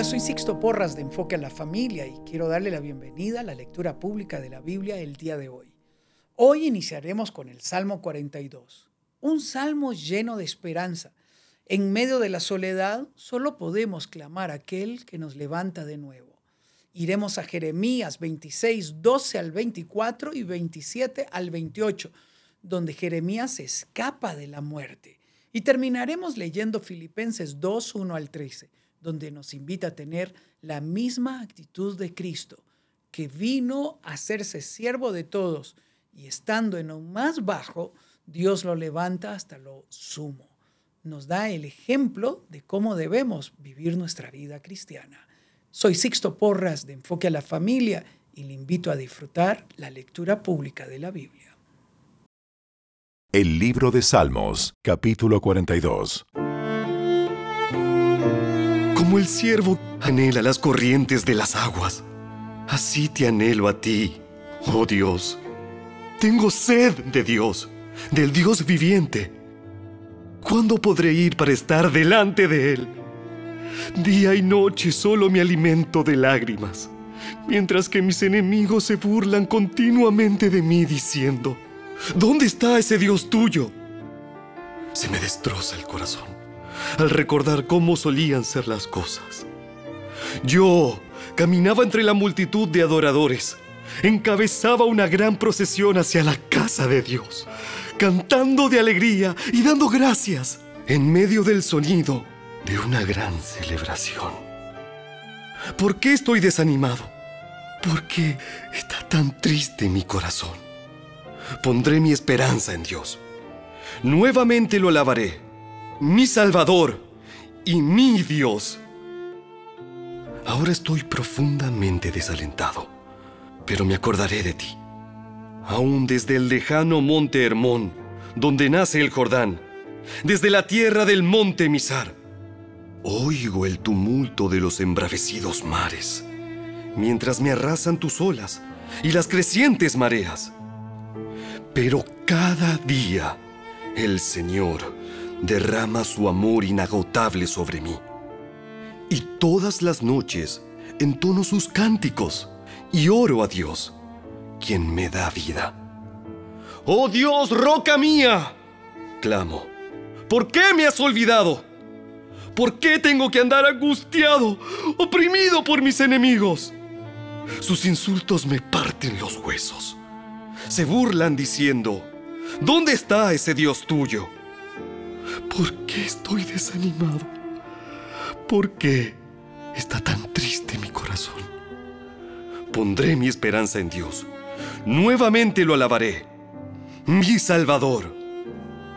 Hola, soy Sixto Porras de Enfoque a la Familia y quiero darle la bienvenida a la lectura pública de la Biblia el día de hoy. Hoy iniciaremos con el Salmo 42, un salmo lleno de esperanza. En medio de la soledad solo podemos clamar a aquel que nos levanta de nuevo. Iremos a Jeremías 26, 12 al 24 y 27 al 28, donde Jeremías escapa de la muerte. Y terminaremos leyendo Filipenses 2, 1 al 13 donde nos invita a tener la misma actitud de Cristo, que vino a hacerse siervo de todos y estando en lo más bajo, Dios lo levanta hasta lo sumo. Nos da el ejemplo de cómo debemos vivir nuestra vida cristiana. Soy Sixto Porras de Enfoque a la Familia y le invito a disfrutar la lectura pública de la Biblia. El libro de Salmos, capítulo 42. Como el ciervo anhela las corrientes de las aguas, así te anhelo a ti, oh Dios. Tengo sed de Dios, del Dios viviente. ¿Cuándo podré ir para estar delante de Él? Día y noche solo me alimento de lágrimas, mientras que mis enemigos se burlan continuamente de mí diciendo, ¿dónde está ese Dios tuyo? Se me destroza el corazón al recordar cómo solían ser las cosas. Yo caminaba entre la multitud de adoradores, encabezaba una gran procesión hacia la casa de Dios, cantando de alegría y dando gracias en medio del sonido de una gran celebración. ¿Por qué estoy desanimado? ¿Por qué está tan triste mi corazón? Pondré mi esperanza en Dios. Nuevamente lo alabaré mi Salvador y mi Dios. Ahora estoy profundamente desalentado, pero me acordaré de ti. Aún desde el lejano monte Hermón, donde nace el Jordán, desde la tierra del monte Misar, oigo el tumulto de los embravecidos mares, mientras me arrasan tus olas y las crecientes mareas. Pero cada día el Señor derrama su amor inagotable sobre mí. Y todas las noches entono sus cánticos y oro a Dios, quien me da vida. ¡Oh Dios, roca mía! clamo. ¿Por qué me has olvidado? ¿Por qué tengo que andar angustiado, oprimido por mis enemigos? Sus insultos me parten los huesos. Se burlan diciendo, ¿dónde está ese Dios tuyo? ¿Por qué estoy desanimado? ¿Por qué está tan triste mi corazón? Pondré mi esperanza en Dios. Nuevamente lo alabaré. Mi Salvador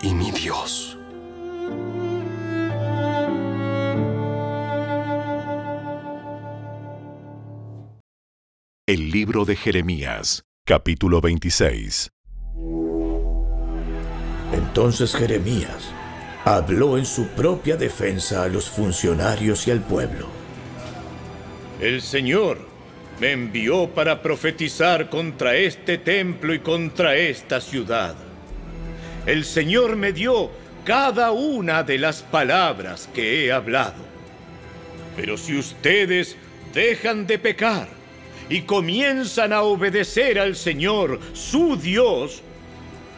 y mi Dios. El libro de Jeremías, capítulo 26. Entonces Jeremías habló en su propia defensa a los funcionarios y al pueblo. El Señor me envió para profetizar contra este templo y contra esta ciudad. El Señor me dio cada una de las palabras que he hablado. Pero si ustedes dejan de pecar y comienzan a obedecer al Señor, su Dios,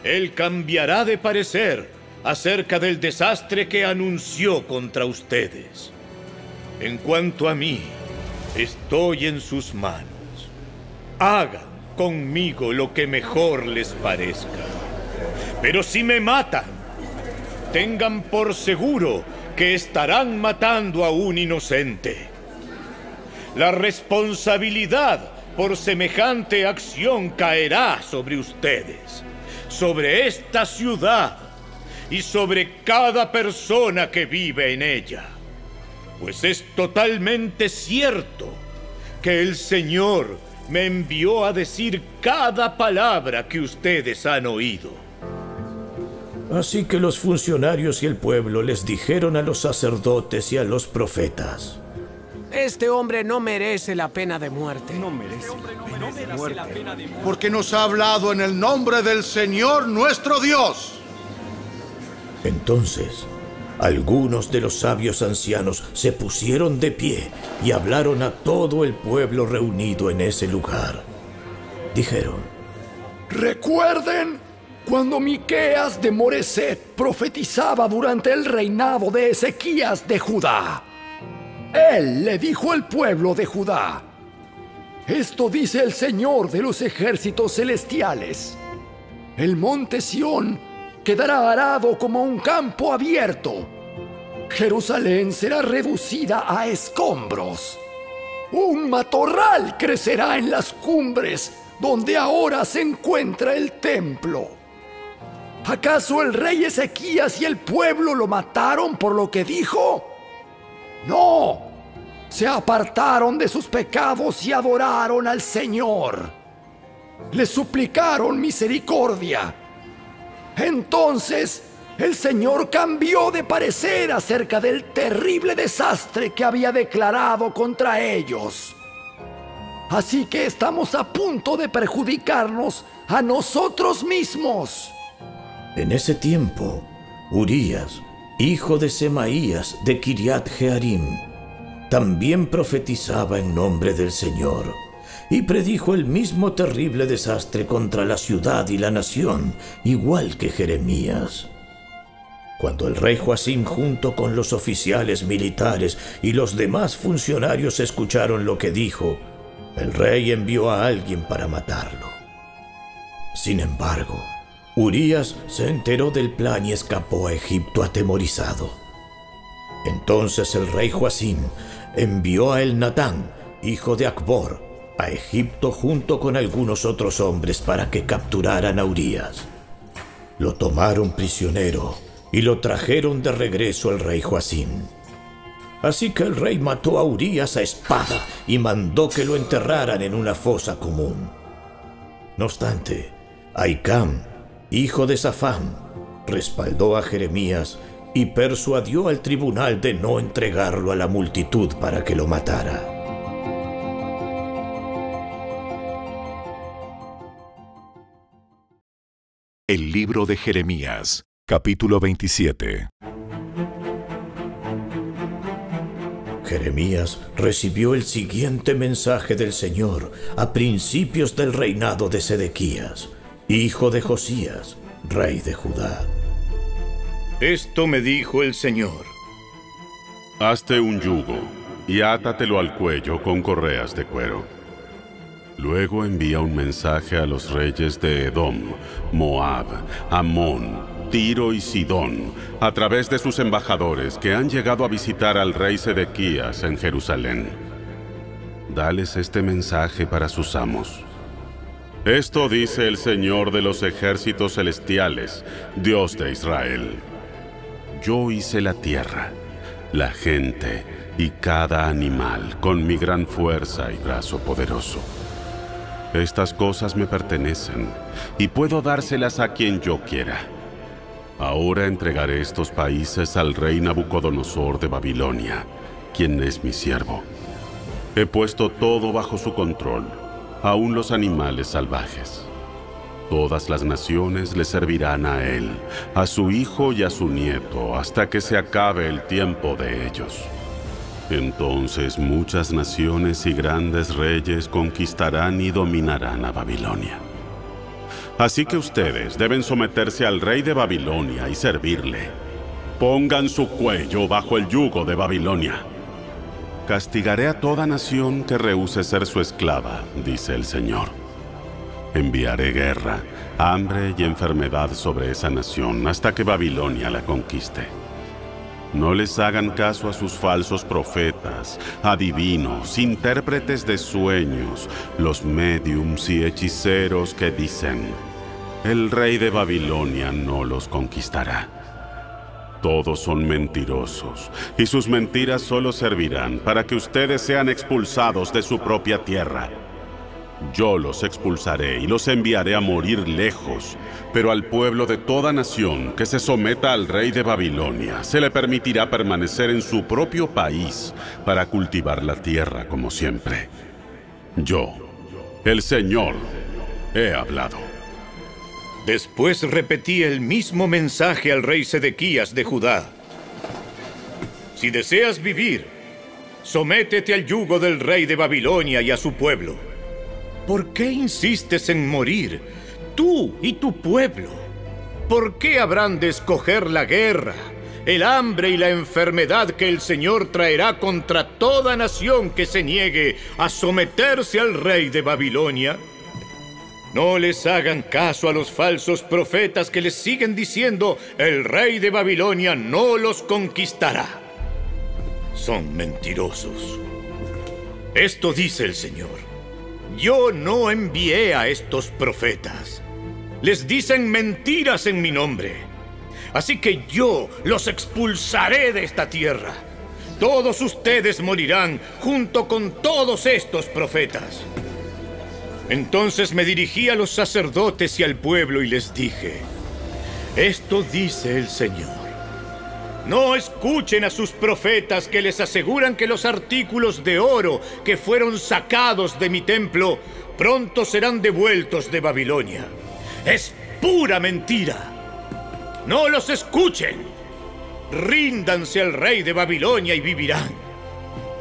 Él cambiará de parecer acerca del desastre que anunció contra ustedes. En cuanto a mí, estoy en sus manos. Hagan conmigo lo que mejor les parezca. Pero si me matan, tengan por seguro que estarán matando a un inocente. La responsabilidad por semejante acción caerá sobre ustedes, sobre esta ciudad y sobre cada persona que vive en ella. Pues es totalmente cierto que el Señor me envió a decir cada palabra que ustedes han oído. Así que los funcionarios y el pueblo les dijeron a los sacerdotes y a los profetas. Este hombre no merece la pena de muerte. No merece, la pena de muerte. Porque nos ha hablado en el nombre del Señor nuestro Dios. Entonces, algunos de los sabios ancianos se pusieron de pie y hablaron a todo el pueblo reunido en ese lugar. Dijeron, Recuerden cuando Miqueas de Moreset profetizaba durante el reinado de Ezequías de Judá. Él le dijo al pueblo de Judá, esto dice el Señor de los ejércitos celestiales. El monte Sión quedará arado como un campo abierto. Jerusalén será reducida a escombros. Un matorral crecerá en las cumbres donde ahora se encuentra el templo. ¿Acaso el rey Ezequías y el pueblo lo mataron por lo que dijo? No, se apartaron de sus pecados y adoraron al Señor. Le suplicaron misericordia. Entonces el Señor cambió de parecer acerca del terrible desastre que había declarado contra ellos. Así que estamos a punto de perjudicarnos a nosotros mismos. En ese tiempo, Urías, hijo de Semaías de Kiriat Jearim, también profetizaba en nombre del Señor y predijo el mismo terrible desastre contra la ciudad y la nación, igual que Jeremías. Cuando el rey Joacim junto con los oficiales militares y los demás funcionarios escucharon lo que dijo, el rey envió a alguien para matarlo. Sin embargo, Urías se enteró del plan y escapó a Egipto atemorizado. Entonces el rey Joacim envió a El Natán, hijo de Acbor, a Egipto junto con algunos otros hombres para que capturaran a Urías. Lo tomaron prisionero y lo trajeron de regreso al rey Joacim. Así que el rey mató a Urías a espada y mandó que lo enterraran en una fosa común. No obstante, Aicam, hijo de Safán, respaldó a Jeremías y persuadió al tribunal de no entregarlo a la multitud para que lo matara. El libro de Jeremías, capítulo 27. Jeremías recibió el siguiente mensaje del Señor a principios del reinado de Sedequías, hijo de Josías, rey de Judá. Esto me dijo el Señor. Hazte un yugo y átatelo al cuello con correas de cuero. Luego envía un mensaje a los reyes de Edom, Moab, Amón, Tiro y Sidón, a través de sus embajadores que han llegado a visitar al rey Sedequías en Jerusalén. Dales este mensaje para sus amos. Esto dice el Señor de los ejércitos celestiales, Dios de Israel. Yo hice la tierra, la gente y cada animal con mi gran fuerza y brazo poderoso. Estas cosas me pertenecen y puedo dárselas a quien yo quiera. Ahora entregaré estos países al rey Nabucodonosor de Babilonia, quien es mi siervo. He puesto todo bajo su control, aun los animales salvajes. Todas las naciones le servirán a él, a su hijo y a su nieto, hasta que se acabe el tiempo de ellos. Entonces muchas naciones y grandes reyes conquistarán y dominarán a Babilonia. Así que ustedes deben someterse al rey de Babilonia y servirle. Pongan su cuello bajo el yugo de Babilonia. Castigaré a toda nación que rehúse ser su esclava, dice el Señor. Enviaré guerra, hambre y enfermedad sobre esa nación hasta que Babilonia la conquiste. No les hagan caso a sus falsos profetas, adivinos, intérpretes de sueños, los mediums y hechiceros que dicen, el rey de Babilonia no los conquistará. Todos son mentirosos, y sus mentiras solo servirán para que ustedes sean expulsados de su propia tierra. Yo los expulsaré y los enviaré a morir lejos, pero al pueblo de toda nación que se someta al rey de Babilonia se le permitirá permanecer en su propio país para cultivar la tierra como siempre. Yo, el Señor, he hablado. Después repetí el mismo mensaje al rey Sedequías de Judá. Si deseas vivir, sométete al yugo del rey de Babilonia y a su pueblo. ¿Por qué insistes en morir, tú y tu pueblo? ¿Por qué habrán de escoger la guerra, el hambre y la enfermedad que el Señor traerá contra toda nación que se niegue a someterse al rey de Babilonia? No les hagan caso a los falsos profetas que les siguen diciendo, el rey de Babilonia no los conquistará. Son mentirosos. Esto dice el Señor. Yo no envié a estos profetas. Les dicen mentiras en mi nombre. Así que yo los expulsaré de esta tierra. Todos ustedes morirán junto con todos estos profetas. Entonces me dirigí a los sacerdotes y al pueblo y les dije, esto dice el Señor. No escuchen a sus profetas que les aseguran que los artículos de oro que fueron sacados de mi templo pronto serán devueltos de Babilonia. Es pura mentira. No los escuchen. Ríndanse al rey de Babilonia y vivirán.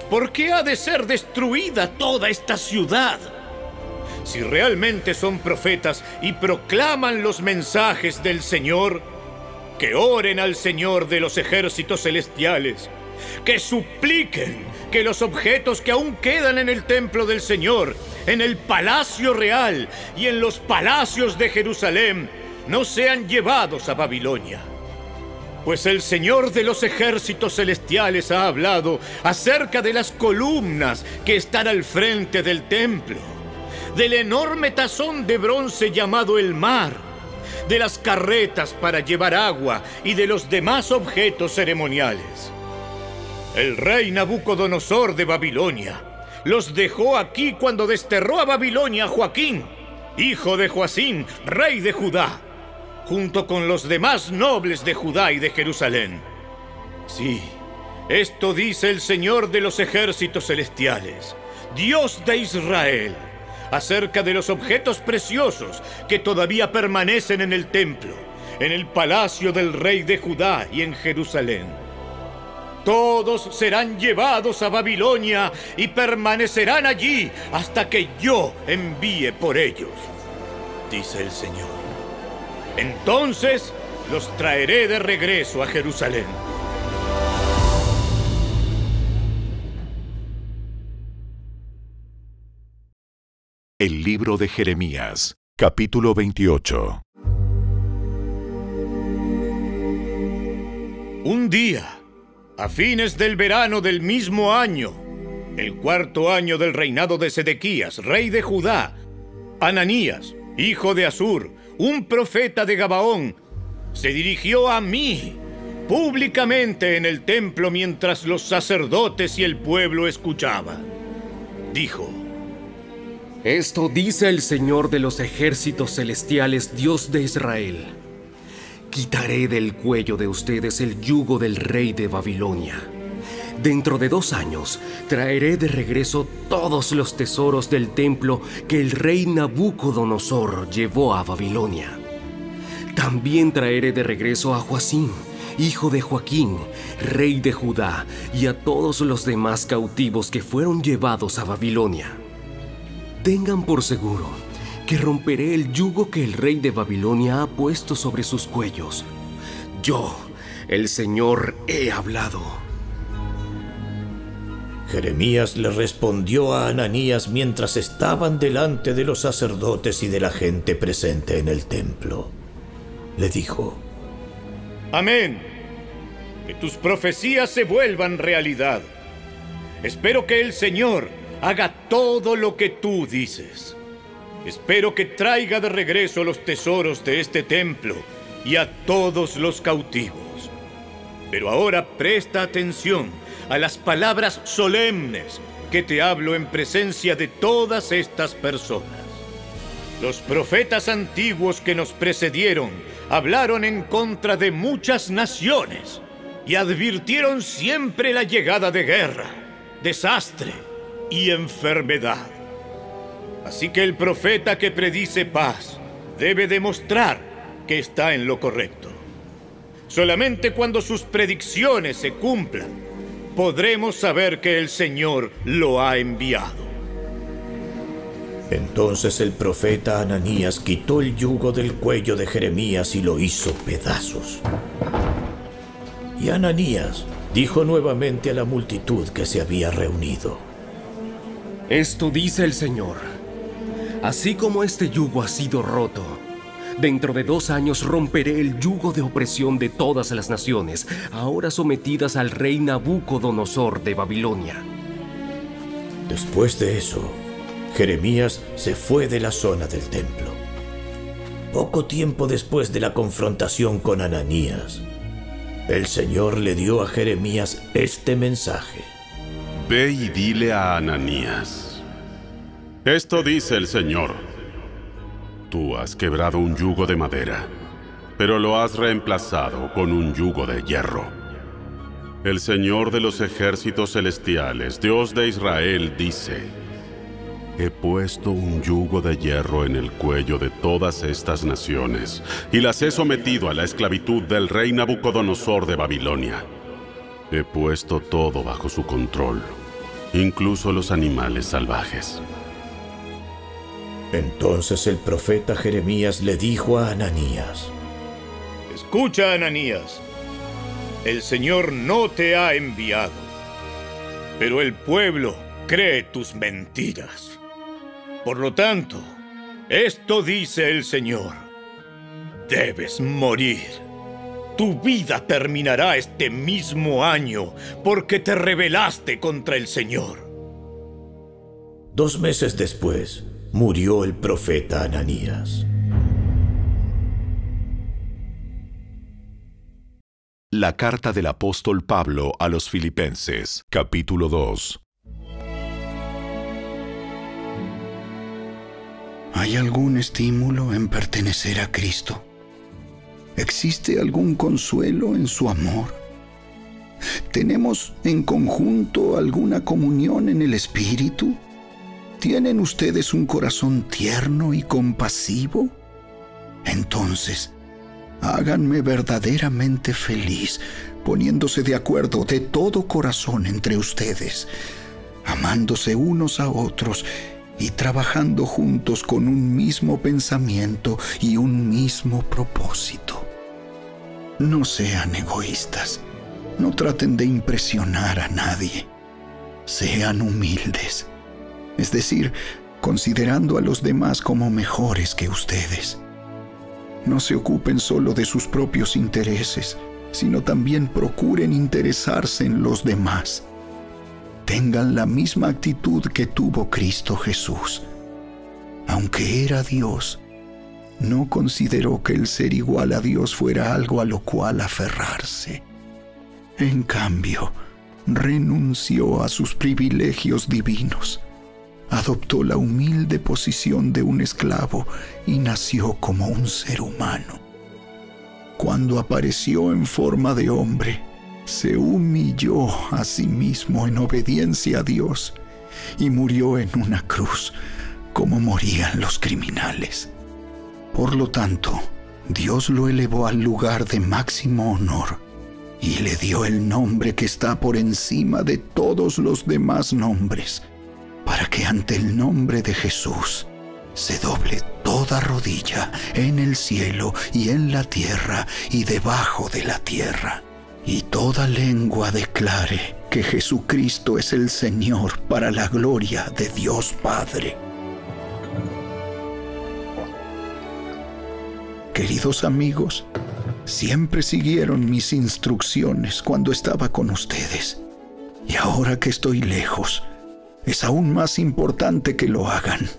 ¿Por qué ha de ser destruida toda esta ciudad? si realmente son profetas y proclaman los mensajes del Señor, que oren al Señor de los ejércitos celestiales, que supliquen que los objetos que aún quedan en el templo del Señor, en el palacio real y en los palacios de Jerusalén, no sean llevados a Babilonia. Pues el Señor de los ejércitos celestiales ha hablado acerca de las columnas que están al frente del templo del enorme tazón de bronce llamado el mar, de las carretas para llevar agua y de los demás objetos ceremoniales. El rey Nabucodonosor de Babilonia los dejó aquí cuando desterró a Babilonia a Joaquín, hijo de Joacín, rey de Judá, junto con los demás nobles de Judá y de Jerusalén. Sí, esto dice el Señor de los ejércitos celestiales, Dios de Israel acerca de los objetos preciosos que todavía permanecen en el templo, en el palacio del rey de Judá y en Jerusalén. Todos serán llevados a Babilonia y permanecerán allí hasta que yo envíe por ellos, dice el Señor. Entonces los traeré de regreso a Jerusalén. El libro de Jeremías, capítulo 28. Un día, a fines del verano del mismo año, el cuarto año del reinado de Sedequías, rey de Judá, Ananías, hijo de Asur, un profeta de Gabaón, se dirigió a mí públicamente en el templo mientras los sacerdotes y el pueblo escuchaban. Dijo, esto dice el Señor de los ejércitos celestiales, Dios de Israel. Quitaré del cuello de ustedes el yugo del rey de Babilonia. Dentro de dos años traeré de regreso todos los tesoros del templo que el rey Nabucodonosor llevó a Babilonia. También traeré de regreso a Joacín, hijo de Joaquín, rey de Judá, y a todos los demás cautivos que fueron llevados a Babilonia. Tengan por seguro que romperé el yugo que el rey de Babilonia ha puesto sobre sus cuellos. Yo, el Señor, he hablado. Jeremías le respondió a Ananías mientras estaban delante de los sacerdotes y de la gente presente en el templo. Le dijo, Amén. Que tus profecías se vuelvan realidad. Espero que el Señor haga todo lo que tú dices. Espero que traiga de regreso los tesoros de este templo y a todos los cautivos. Pero ahora presta atención a las palabras solemnes que te hablo en presencia de todas estas personas. Los profetas antiguos que nos precedieron hablaron en contra de muchas naciones y advirtieron siempre la llegada de guerra, desastre y enfermedad. Así que el profeta que predice paz debe demostrar que está en lo correcto. Solamente cuando sus predicciones se cumplan podremos saber que el Señor lo ha enviado. Entonces el profeta Ananías quitó el yugo del cuello de Jeremías y lo hizo pedazos. Y Ananías dijo nuevamente a la multitud que se había reunido. Esto dice el Señor. Así como este yugo ha sido roto, dentro de dos años romperé el yugo de opresión de todas las naciones, ahora sometidas al rey Nabucodonosor de Babilonia. Después de eso, Jeremías se fue de la zona del templo. Poco tiempo después de la confrontación con Ananías, el Señor le dio a Jeremías este mensaje. Ve y dile a Ananías. Esto dice el Señor. Tú has quebrado un yugo de madera, pero lo has reemplazado con un yugo de hierro. El Señor de los ejércitos celestiales, Dios de Israel, dice, He puesto un yugo de hierro en el cuello de todas estas naciones y las he sometido a la esclavitud del rey Nabucodonosor de Babilonia. He puesto todo bajo su control, incluso los animales salvajes. Entonces el profeta Jeremías le dijo a Ananías, Escucha, Ananías, el Señor no te ha enviado, pero el pueblo cree tus mentiras. Por lo tanto, esto dice el Señor. Debes morir. Tu vida terminará este mismo año porque te rebelaste contra el Señor. Dos meses después, murió el profeta Ananías. La carta del apóstol Pablo a los Filipenses, capítulo 2. ¿Hay algún estímulo en pertenecer a Cristo? ¿Existe algún consuelo en su amor? ¿Tenemos en conjunto alguna comunión en el Espíritu? ¿Tienen ustedes un corazón tierno y compasivo? Entonces, háganme verdaderamente feliz poniéndose de acuerdo de todo corazón entre ustedes, amándose unos a otros y trabajando juntos con un mismo pensamiento y un mismo propósito. No sean egoístas, no traten de impresionar a nadie, sean humildes, es decir, considerando a los demás como mejores que ustedes. No se ocupen solo de sus propios intereses, sino también procuren interesarse en los demás tengan la misma actitud que tuvo Cristo Jesús. Aunque era Dios, no consideró que el ser igual a Dios fuera algo a lo cual aferrarse. En cambio, renunció a sus privilegios divinos, adoptó la humilde posición de un esclavo y nació como un ser humano. Cuando apareció en forma de hombre, se humilló a sí mismo en obediencia a Dios y murió en una cruz como morían los criminales. Por lo tanto, Dios lo elevó al lugar de máximo honor y le dio el nombre que está por encima de todos los demás nombres, para que ante el nombre de Jesús se doble toda rodilla en el cielo y en la tierra y debajo de la tierra y toda lengua declare que Jesucristo es el Señor para la gloria de Dios Padre. Queridos amigos, siempre siguieron mis instrucciones cuando estaba con ustedes. Y ahora que estoy lejos, es aún más importante que lo hagan.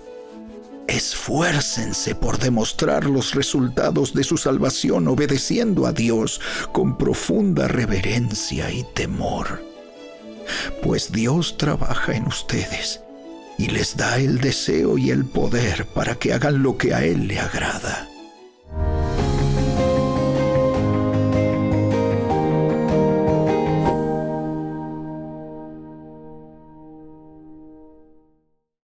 Esfuércense por demostrar los resultados de su salvación obedeciendo a Dios con profunda reverencia y temor. Pues Dios trabaja en ustedes y les da el deseo y el poder para que hagan lo que a Él le agrada.